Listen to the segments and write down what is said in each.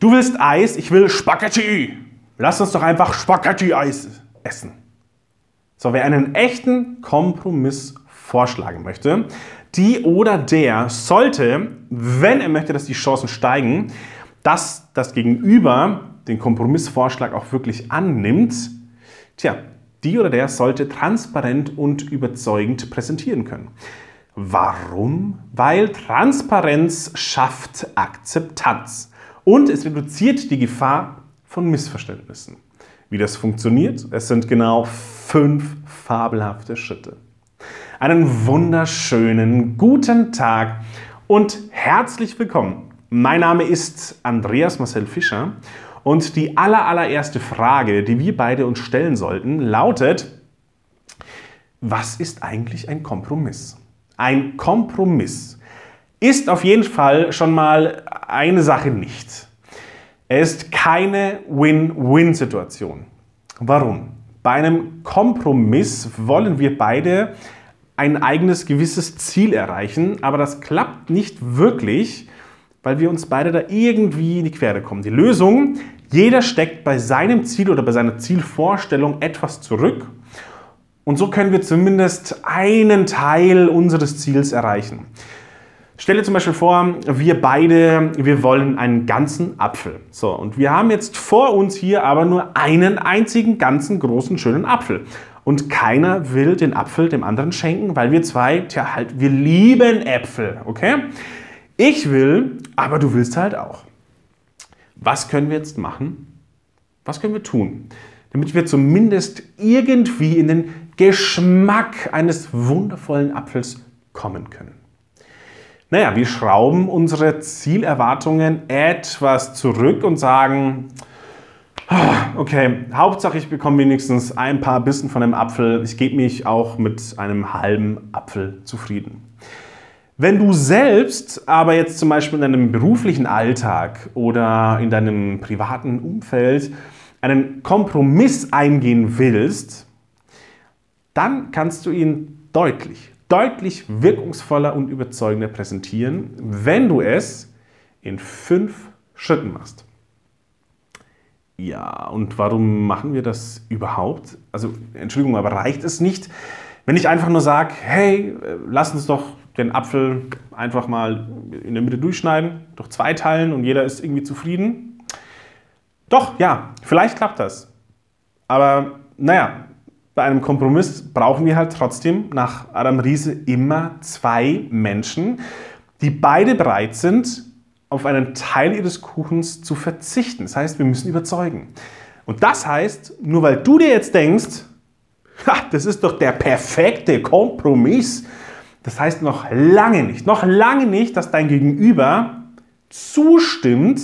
Du willst Eis, ich will Spaghetti. Lass uns doch einfach Spaghetti-Eis essen. So, wer einen echten Kompromiss vorschlagen möchte, die oder der sollte, wenn er möchte, dass die Chancen steigen, dass das Gegenüber den Kompromissvorschlag auch wirklich annimmt, tja, die oder der sollte transparent und überzeugend präsentieren können. Warum? Weil Transparenz schafft Akzeptanz und es reduziert die Gefahr von Missverständnissen. Wie das funktioniert? Es sind genau fünf fabelhafte Schritte. Einen wunderschönen guten Tag und herzlich willkommen. Mein Name ist Andreas Marcel Fischer und die aller, allererste Frage, die wir beide uns stellen sollten, lautet, was ist eigentlich ein Kompromiss? Ein Kompromiss ist auf jeden Fall schon mal eine Sache nicht. Er ist keine Win-Win-Situation. Warum? Bei einem Kompromiss wollen wir beide ein eigenes gewisses Ziel erreichen, aber das klappt nicht wirklich, weil wir uns beide da irgendwie in die Quere kommen. Die Lösung, jeder steckt bei seinem Ziel oder bei seiner Zielvorstellung etwas zurück und so können wir zumindest einen Teil unseres Ziels erreichen. Stell dir zum Beispiel vor, wir beide, wir wollen einen ganzen Apfel. So, und wir haben jetzt vor uns hier aber nur einen einzigen ganzen großen schönen Apfel. Und keiner will den Apfel dem anderen schenken, weil wir zwei, tja, halt, wir lieben Äpfel, okay? Ich will, aber du willst halt auch. Was können wir jetzt machen? Was können wir tun? Damit wir zumindest irgendwie in den Geschmack eines wundervollen Apfels kommen können. Naja, wir schrauben unsere Zielerwartungen etwas zurück und sagen, ah, okay, Hauptsache ich bekomme wenigstens ein paar Bissen von einem Apfel. Ich gebe mich auch mit einem halben Apfel zufrieden. Wenn du selbst aber jetzt zum Beispiel in deinem beruflichen Alltag oder in deinem privaten Umfeld einen Kompromiss eingehen willst, dann kannst du ihn deutlich, deutlich wirkungsvoller und überzeugender präsentieren, wenn du es in fünf Schritten machst. Ja, und warum machen wir das überhaupt? Also, Entschuldigung, aber reicht es nicht, wenn ich einfach nur sage, hey, lass uns doch den Apfel einfach mal in der Mitte durchschneiden, durch zwei teilen und jeder ist irgendwie zufrieden? Doch, ja, vielleicht klappt das. Aber naja, bei einem Kompromiss brauchen wir halt trotzdem nach Adam Riese immer zwei Menschen, die beide bereit sind, auf einen Teil ihres Kuchens zu verzichten. Das heißt, wir müssen überzeugen. Und das heißt, nur weil du dir jetzt denkst, das ist doch der perfekte Kompromiss, das heißt noch lange nicht, noch lange nicht, dass dein Gegenüber zustimmt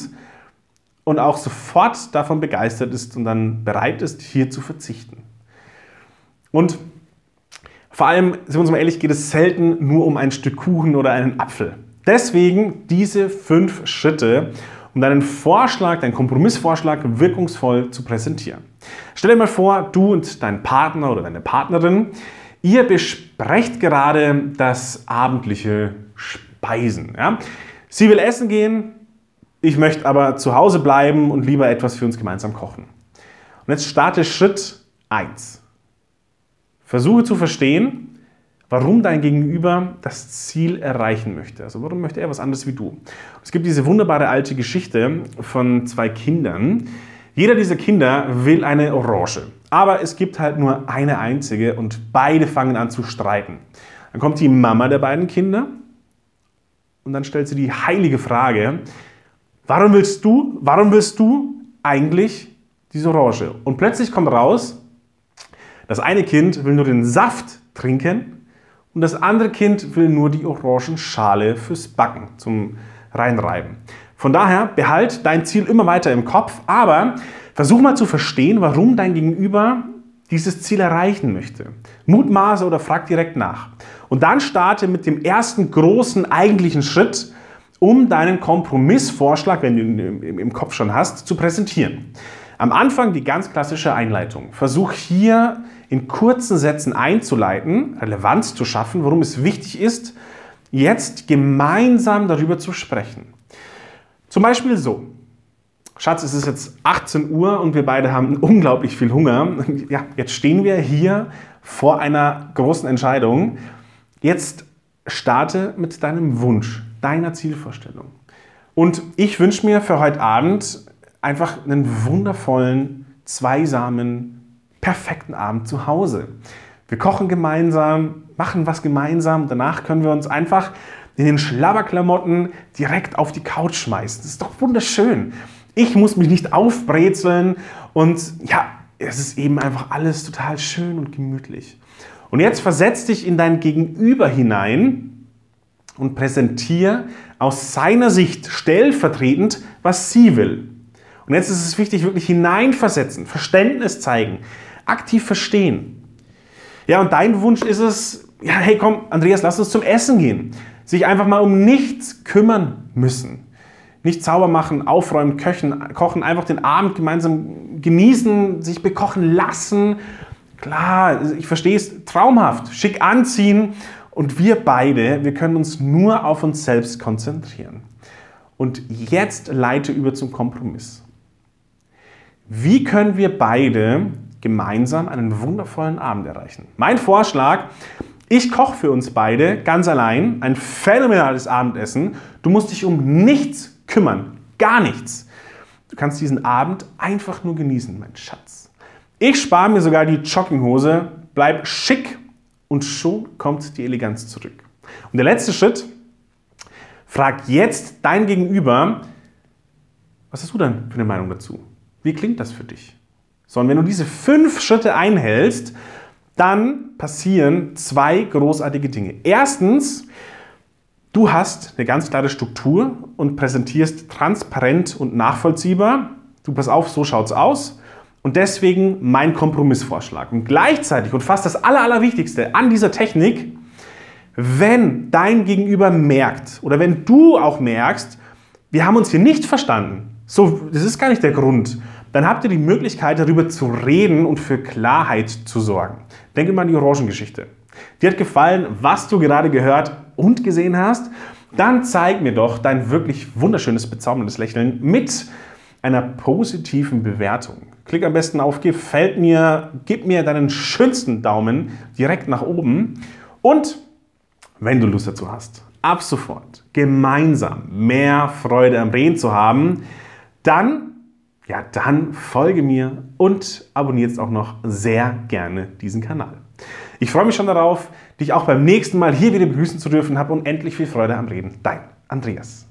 und auch sofort davon begeistert ist und dann bereit ist, hier zu verzichten. Und vor allem, sind wir uns mal ehrlich, geht es selten nur um ein Stück Kuchen oder einen Apfel. Deswegen diese fünf Schritte, um deinen Vorschlag, deinen Kompromissvorschlag wirkungsvoll zu präsentieren. Stell dir mal vor, du und dein Partner oder deine Partnerin, ihr besprecht gerade das abendliche Speisen. Ja? Sie will essen gehen, ich möchte aber zu Hause bleiben und lieber etwas für uns gemeinsam kochen. Und jetzt starte Schritt 1. Versuche zu verstehen, warum dein Gegenüber das Ziel erreichen möchte. Also warum möchte er was anderes wie du? Es gibt diese wunderbare alte Geschichte von zwei Kindern. Jeder dieser Kinder will eine Orange. Aber es gibt halt nur eine einzige und beide fangen an zu streiten. Dann kommt die Mama der beiden Kinder und dann stellt sie die heilige Frage, warum willst du, warum willst du eigentlich diese Orange? Und plötzlich kommt raus, das eine Kind will nur den Saft trinken und das andere Kind will nur die Orangenschale fürs Backen zum Reinreiben. Von daher behalt dein Ziel immer weiter im Kopf, aber versuch mal zu verstehen, warum dein Gegenüber dieses Ziel erreichen möchte. Mutmaße oder frag direkt nach. Und dann starte mit dem ersten großen eigentlichen Schritt, um deinen Kompromissvorschlag, wenn du ihn im Kopf schon hast, zu präsentieren. Am Anfang die ganz klassische Einleitung. Versuch hier in kurzen Sätzen einzuleiten, Relevanz zu schaffen, worum es wichtig ist, jetzt gemeinsam darüber zu sprechen. Zum Beispiel so. Schatz, es ist jetzt 18 Uhr und wir beide haben unglaublich viel Hunger. Ja, jetzt stehen wir hier vor einer großen Entscheidung. Jetzt starte mit deinem Wunsch, deiner Zielvorstellung. Und ich wünsche mir für heute Abend einfach einen wundervollen, zweisamen, perfekten Abend zu Hause. Wir kochen gemeinsam, machen was gemeinsam. Danach können wir uns einfach in den Schlabberklamotten direkt auf die Couch schmeißen. Das ist doch wunderschön. Ich muss mich nicht aufbrezeln und ja, es ist eben einfach alles total schön und gemütlich. Und jetzt versetz dich in dein Gegenüber hinein und präsentiere aus seiner Sicht stellvertretend, was sie will. Und jetzt ist es wichtig, wirklich hineinversetzen, Verständnis zeigen, aktiv verstehen. Ja, und dein Wunsch ist es, ja, hey komm, Andreas, lass uns zum Essen gehen. Sich einfach mal um nichts kümmern müssen. Nicht sauber machen, aufräumen, köchen, kochen, einfach den Abend gemeinsam genießen, sich bekochen lassen. Klar, ich verstehe es, traumhaft, schick anziehen und wir beide, wir können uns nur auf uns selbst konzentrieren. Und jetzt leite über zum Kompromiss. Wie können wir beide gemeinsam einen wundervollen Abend erreichen? Mein Vorschlag, ich koche für uns beide ganz allein ein phänomenales Abendessen. Du musst dich um nichts kümmern, gar nichts. Du kannst diesen Abend einfach nur genießen, mein Schatz. Ich spare mir sogar die Jogginghose, bleib schick und schon kommt die Eleganz zurück. Und der letzte Schritt, frag jetzt dein Gegenüber, was hast du denn für eine Meinung dazu? Wie klingt das für dich? So, und wenn du diese fünf Schritte einhältst, dann passieren zwei großartige Dinge. Erstens, du hast eine ganz klare Struktur und präsentierst transparent und nachvollziehbar. Du pass auf, so schaut's aus. Und deswegen mein Kompromissvorschlag. Und gleichzeitig und fast das Aller, Allerwichtigste an dieser Technik, wenn dein Gegenüber merkt oder wenn du auch merkst, wir haben uns hier nicht verstanden, so, das ist gar nicht der Grund, dann habt ihr die Möglichkeit, darüber zu reden und für Klarheit zu sorgen. Denke mal an die Orangengeschichte. Dir hat gefallen, was du gerade gehört und gesehen hast? Dann zeig mir doch dein wirklich wunderschönes, bezauberndes Lächeln mit einer positiven Bewertung. Klick am besten auf Gefällt mir, gib mir deinen schönsten Daumen direkt nach oben und wenn du Lust dazu hast, ab sofort gemeinsam mehr Freude am Reden zu haben, dann ja, dann folge mir und abonniere jetzt auch noch sehr gerne diesen Kanal. Ich freue mich schon darauf, dich auch beim nächsten Mal hier wieder begrüßen zu dürfen. Hab unendlich viel Freude am Reden. Dein Andreas.